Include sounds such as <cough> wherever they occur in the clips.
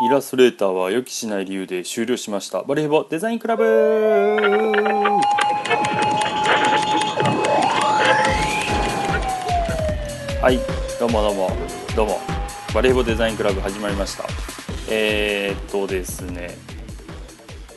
イラストレーターは予期しない理由で終了しました。バリヘボデザインクラブ。はいどうもどうも。どうも。バリヘボデザインクラブ始まりました。えー、っとですね。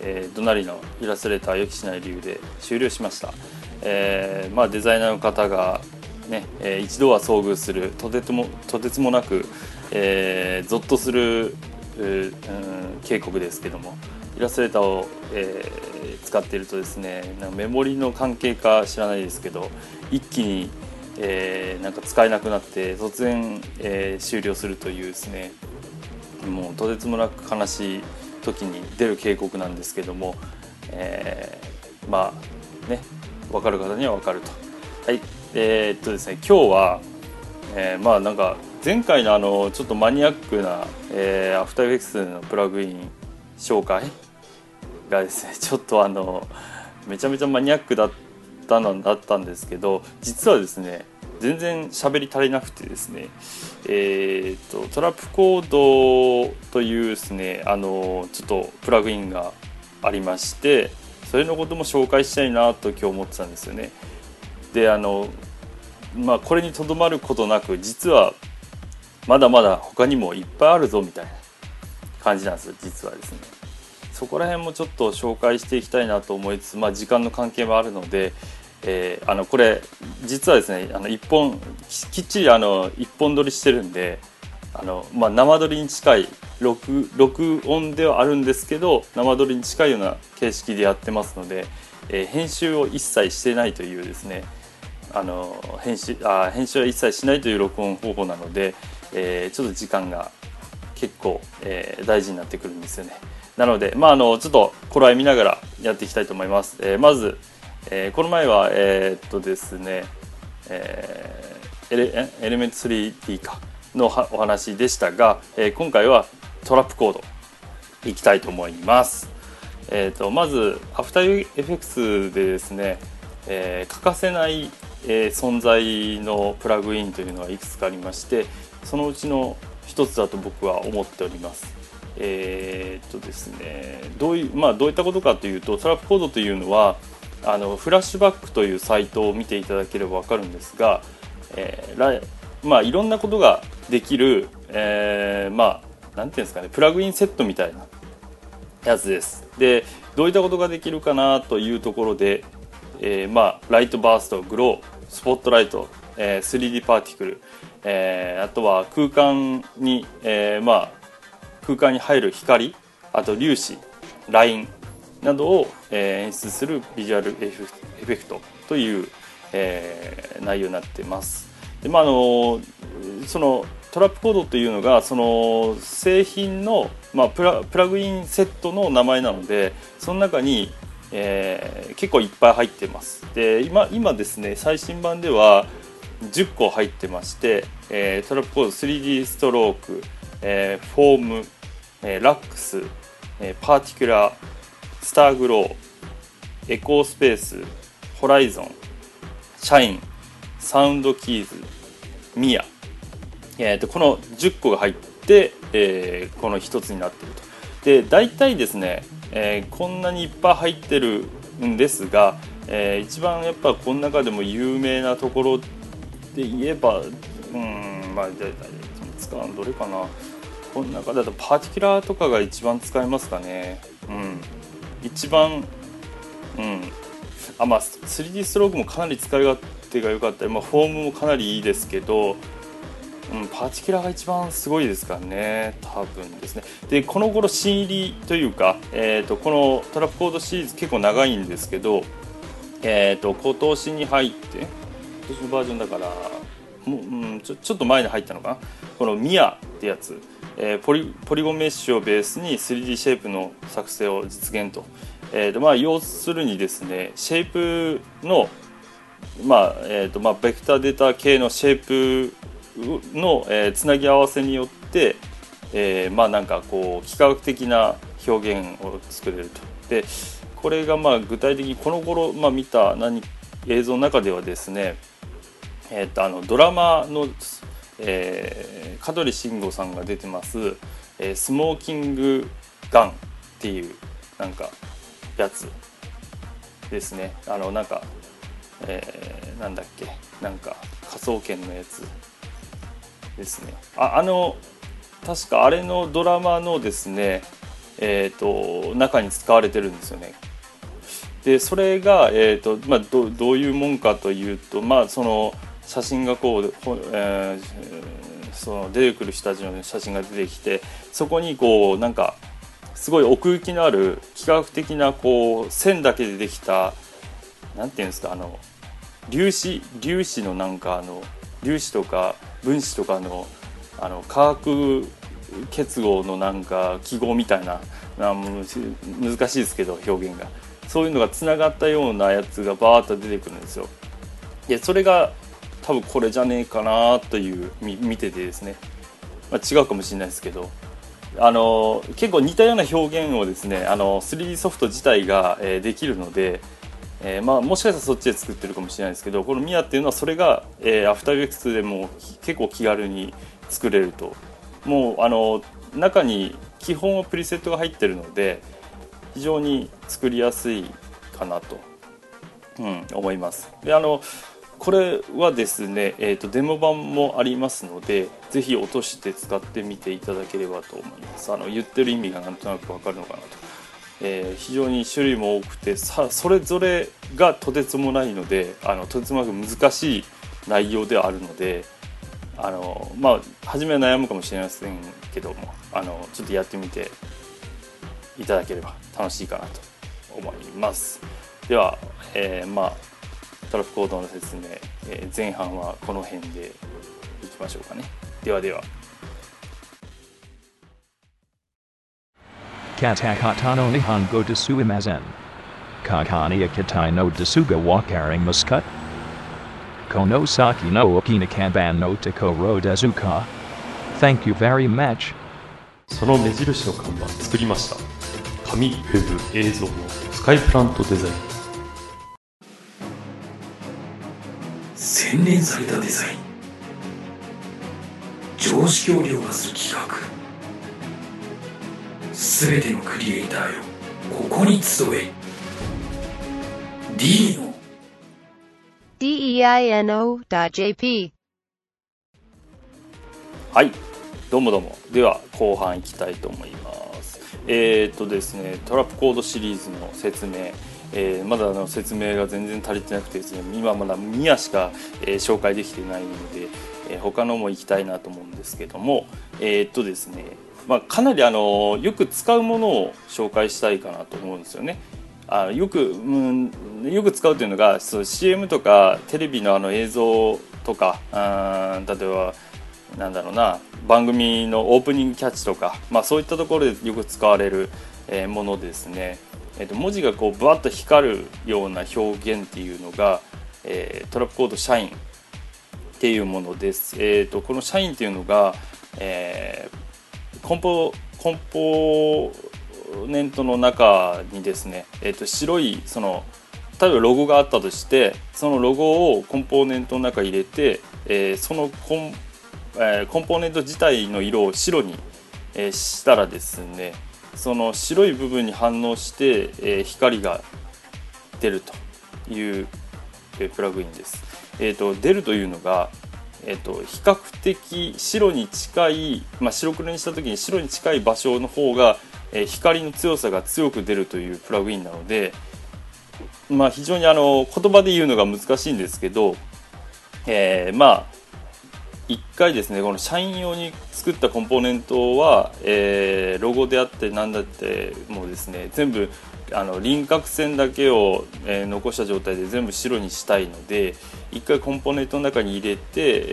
えー、隣のイラストレーター予期しない理由で終了しました、えー、まあ、デザイナーの方がね、えー、一度は遭遇するとてつもとてつもなく、えー、ゾッとするう、ん、警告ですけどもイラストレーターを、えー、使っているとですねなんかメモリの関係か知らないですけど一気に、えー、なんか使えなくなって突然、えー、終了するというですねもうとてつもなく悲しい時に出る警告なんですけども、えー、まあね分かる方には分かると。はいえー、っとですね今日は、えー、まあなんか前回のあのちょっとマニアックな、えー、アフターエフェクスのプラグイン紹介がですね <laughs> ちょっとあのめちゃめちゃマニアックだったのだったんですけど実はですね全然喋り足りなくてですねえーと、とトラップコードというですねあのちょっとプラグインがありましてそれのことも紹介したいなと今日思ってたんですよね。であのまあこれにとどまることなく実はまだまだ他にもいっぱいあるぞみたいな感じなんです実はですね。そこら辺もちょっと紹介していきたいなと思いつつ、まあ、時間の関係もあるので、えー、あのこれ実はですねあの1本きっちりあの1本撮りしてるんであの、まあ、生撮りに近い録録音ではあるんですけど生撮りに近いような形式でやってますので、えー、編集を一切してないというですねあの編集あ編集は一切しないという録音方法なので、えー、ちょっと時間が結構、えー、大事になってくるんですよね。なので、まあ、あのちょっと頃合い見ながらやっていきたいと思います。えー、まず、えー、この前は、えー、っとですね、えー、エレエレメント 3D かのお話でしたが、えー、今回はトラップコードいきたいと思います。えーと、まずアフターエフェクスでですね、えー、欠かせない、えー、存在のプラグインというのがいくつかありましてそのうちの一つだと僕は思っております。えー、っとですねどういうまあどういったことかというとトラップコードというのはあのフラッシュバックというサイトを見ていただければ分かるんですが、えーまあ、いろんなことができる、えー、まあなんていうんですかねプラグインセットみたいなやつです。でどういったことができるかなというところで、えー、まあライトバーストグロースポットライト、えー、3D パーティクル、えー、あとは空間に、えー、まあ空間に入る光あと粒子ラインなどを、えー、演出するビジュアルエフェクトという、えー、内容になってます。でまあ、あのそのトラップコードというのがその製品の、まあ、プラプラグインセットの名前なのでその中に、えー、結構いっぱい入ってますで今今ですね最新版では10個入ってまして、えー、トラップコード 3D ストローク、えー、フォーム、えー、 Lux、えー、 Particular Starglow Echospace Horizon Shine Sound Keys Mir、えーと、この10個が入って、えー、この1つになっていると。で大体ですね、えー、こんなにいっぱい入ってるんですが、えー、一番やっぱこの中でも有名なところで言えばうんまあ使うのどれかな。この中だと Particular とかが一番使えますかね。うん。一番うん。あまあ 3D ストロークもかなり使い勝手が良かったり、まあ、フォームもかなりいいですけど、うん、 Particular が一番すごいですからね。多分ですね。でこの頃新入りというか、えーと、この Trapcode シリーズ結構長いんですけど、えーと、今年に入って今年のバージョンだからもう、うん、ちょちょっと前に入ったのかな？この Mir ってやつ。えー、ポリポリゴンメッシュをベースに 3D シェイプの作成を実現と,、えーとまあ、要するにですねシェイプの、まあえーとまあ、ベクターデータ系のシェイプの、えー、つなぎ合わせによって、えー、まあなんかこう幾何学的な表現を作れると。でこれがまあ具体的にこの頃、まあ、見た何映像の中ではですね、えー、とあのドラマのえー、香取慎吾さんが出てます、えー、スモーキングガンっていうなんかやつですねあのなんか、えー、なんだっけなんか科捜研のやつですねああの確かあれのドラマのですねえーと、中に使われてるんですよね。でそれが、えーとまあ、どどういうもんかというと、まあ、その写真がこう、えー、その出てくる人たちの写真が出てきてそこにこうなんかすごい奥行きのある幾何学的なこう線だけでできたなんていうんですかあの粒子粒子のなんかあの粒子とか分子とかのあの化学結合のなんか記号みたいな難しいですけど表現が。そういうのがつながったようなやつがバーッと出てくるんですよ。でそれが多分これじゃねえかなという見ててですね、まあ、違うかもしれないですけど。あの結構似たような表現をですねあの 3D ソフト自体が、えー、できるので、えー、まあ、もしかしたらそっちで作ってるかもしれないですけどこのミアっていうのはそれが、えー、アフターエフェクスでも結構気軽に作れると。もうあの中に基本はプリセットが入ってるので非常に作りやすいかなと、うん、思います。であのこれはですね、えーと、デモ版もありますのでぜひ落として使ってみていただければと思います。あの言ってる意味がなんとなくわかるのかなと、えー、非常に種類も多くてさそれぞれがとてつもないのであのとてつもなく難しい内容ではあるのであのまあ初めは悩むかもしれませんけどもあのちょっとやってみていただければ楽しいかなと思います。では、えー、まあトラッコードの説明、えー、前半はこの辺でいきましょうかね。ではでは。カタカタニハンゴタイノデスガワカカッこの先のカその目印の看板作りました。紙、ウェブ、映像のスカイプラントデザイン。洗練されたデザイン。常識を凌駕する企画。すべてのクリエイターよ、ここに集え。D の deino.jp はいどうもどうもでは後半いきたいと思いますえー、っとですねトラップコードシリーズの説明えー、まだあの説明が全然足りてなくてですね今まだミヤしか、えー、紹介できてないので、えー、他のも行きたいなと思うんですけどもえー、っとですねまあ、かなりあのよく使うものを紹介したいかなと思うんですよね。あよく、うん、よく使うというのがそう CM とかテレビのあの映像とかあ例えばなんだろうな番組のオープニングキャッチとか、まあ、そういったところでよく使われる、え、ものですね、えー、と文字がこうぶわっと光るような表現っていうのが、え、トラップコード社員っていうものです、えーと、この社員っていうのが、えー、梱包梱包ネントの中にですね、えー、と白いその例えばロゴがあったとしてそのロゴをコンポーネントの中に入れて、えー、そのコン,、えー、コンポーネント自体の色を白に、えー、したらですねその白い部分に反応して、え、光が出るという、え、プラグインです。えーと、出るというのが、えーと、比較的白に近い、まあ、白黒にした時に白に近い場所の方がえ光の強さが強く出るというプラグインなので、まあ、非常にあの言葉で言うのが難しいんですけど、えー、まあ1回ですねこの社員用に作ったコンポーネントは、えー、ロゴであって何だってもうですね全部あの輪郭線だけを、えー、残した状態で全部白にしたいので1回コンポーネントの中に入れて、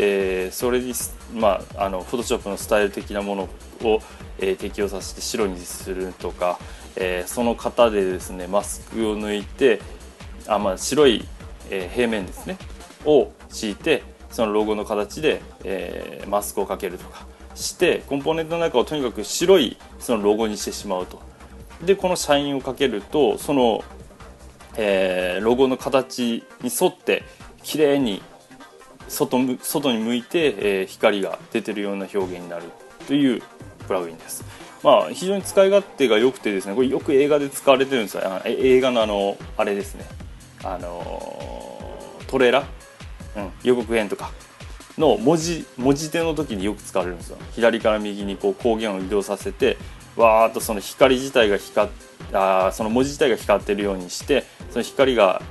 えー、それに、まあ、あのフォトショップのスタイル的なものを、えー、適用させて白にするとか、えー、その型でですねマスクを抜いてあ、まあ、白い、えー、平面ですねを敷いてそのロゴの形で、えー、マスクをかけるとかしてコンポーネントの中をとにかく白いそのロゴにしてしまうと。でこのシャインをかけるとその、えー、ロゴの形に沿って綺麗に外外に向いて、えー、光が出てるような表現になるというプラグインです。まあ非常に使い勝手が良くてですねこれよく映画で使われてるんですよ。映画のあのあれですね。あのトレーラー、うん、予告編とか。の文字文字手の時によく使われるんですよ。左から右にこう光源を移動させてわーっとその光自体が光っあその文字自体が光ってるようにしてその光が、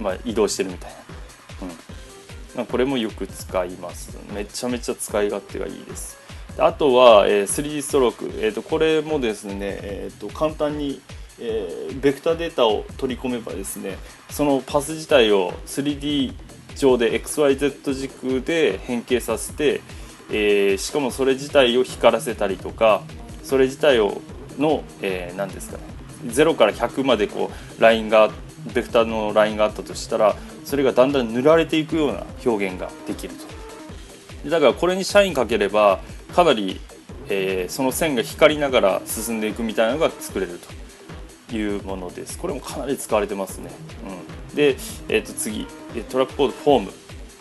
まあ、移動してるみたいな、うん、これもよく使います。めちゃめちゃ使い勝手がいいです。あとは、えー 3D ストローク、えー、とこれもですね、えー、と簡単に、えーベクターデータを取り込めばですねそのパス自体を 3D 上で XYZ 軸で変形させて、えーしかもそれ自体を光らせたりとかそれ自体をの、えー何ですかね0から100までこうラインがベクターのラインがあったとしたらそれがだんだん塗られていくような表現ができると。だからこれにシャインかければかなり、えーその線が光りながら進んでいくみたいなのが作れるというものです。これもかなり使われてますね、うん、で、えー、と次Trapcode Form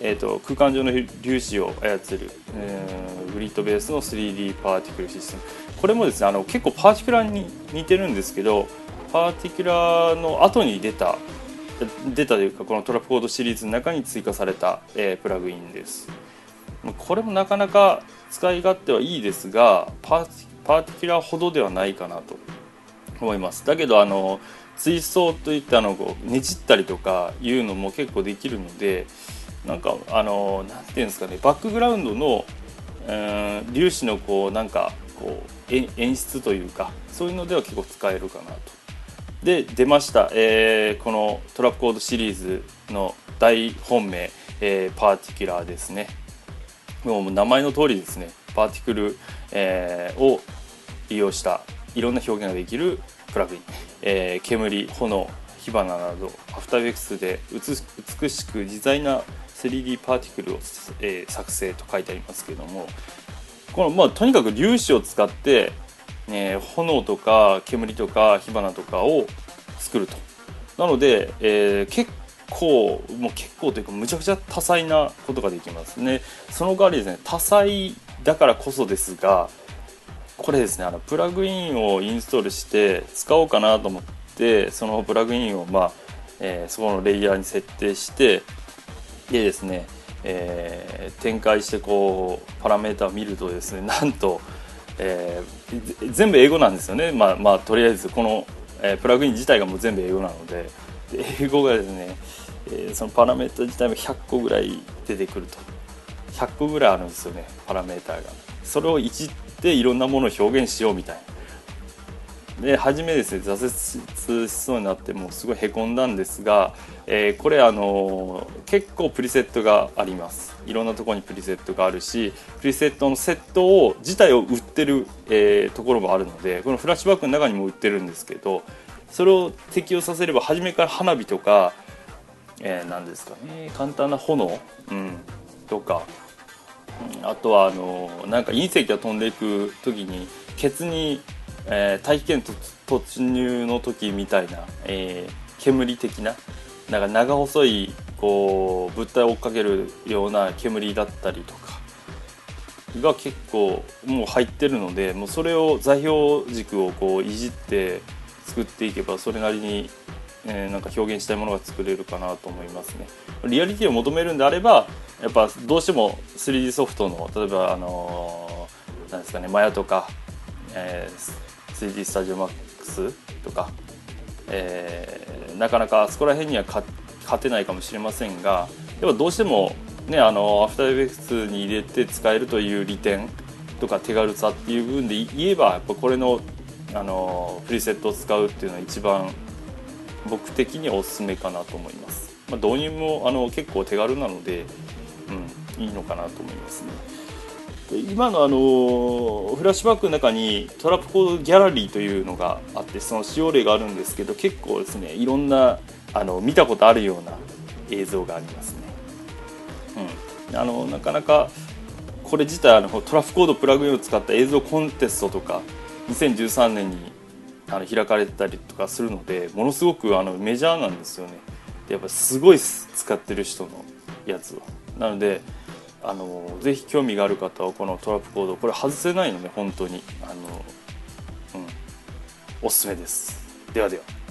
えー、と空間上の粒子を操る、えーグリッドベースの 3D パーティクルシステム。これもですねあの結構 Particular に似てるんですけど Particular の後に出た出たというかこの Trapcode シリーズの中に追加された、えープラグインです。これもなかなか使い勝手はいいですがパーティ Particular ほどではないかなと思います。だけどあの追走といってあのこうねじったりとかいうのも結構できるのでなんかあのなんていうんですかねバックグラウンドの、えー粒子のこうなんかこう演出というかそういうのでは結構使えるかなと。で出ました、えーこの Trapcode シリーズの大本命、えー Particular ですね。もう名前の通りですねパーティクル、えーを利用したいろんな表現ができるプラグイン、えー煙炎火花などアフターエフェクスで美しく自在な 3D パーティクルを、えー作成と書いてありますけどもこの、まあ、とにかく粒子を使って、えー炎とか煙とか火花とかを作ると。なので、えー結構もう結構というかむちゃくちゃ多彩なことができます。ねその代わりですね多彩だからこそですがこれですねあのプラグインをインストールして使おうかなと思ってそのプラグインを、まあえーそこのレイヤーに設定してでですね、えー展開してこうパラメータを見るとですね <laughs> なんと、えー全部英語なんですよね。まあまあとりあえずこの、えプラグイン自体がもう全部英語なので英語がですね、えそのパラメータ自体も100個ぐらい出てくると。100個ぐらいあるんですよねパラメータが。それをいじっていろんなものを表現しようみたいな。で初めですね挫折しそうになってもうすごいへこんだんですが、えーこれあの結構プリセットがあります。いろんなとこにプリセットがあるしプリセットのセットを自体を売ってる、えーところもあるのでこのフラッシュバックの中にも売ってるんですけどそれを適用させれば初めから花火とか、えー、何ですかね簡単な炎、うん、とかあとはあのなんか隕石が飛んでいく時にケツに、えー大気圏突入の時みたいな、えー煙的ななんか長細いこう物体を追っかけるような煙だったりとかが結構もう入ってるのでもうそれを座標軸をこういじって作っていけばそれなりに、えーなんか表現したいものが作れるかなと思いますね。リアリティを求めるんであればやっぱどうしても 3D ソフトの例えばあのなんですかねマヤとか、えー 3D スタジオマックスとか、えーなかなかそこら辺には勝てないかもしれませんがやっぱどうしてもねあのアフターエフェクスに入れて使えるという利点とか手軽さっていう部分で言えばやっぱこれのあのプリセットを使うっていうのは一番僕的にはおすすめかなと思います、まあ、導入もあの結構手軽なので、うん、いいのかなと思いますね。で今のあのフラッシュバックの中にトラップコードギャラリーというのがあってその使用例があるんですけど結構ですねいろんなあの見たことあるような映像がありますね、うん、あのなかなかこれ自体あのトラップコードプラグインを使った映像コンテストとか2013年にあの開かれてたりとかするのでものすごくあのメジャーなんですよね。でやっぱすごい使ってる人のやつを。なのであのぜひ興味がある方はこのトラップコードこれ外せないので本当に。あの、うん、おすすめです。ではでは。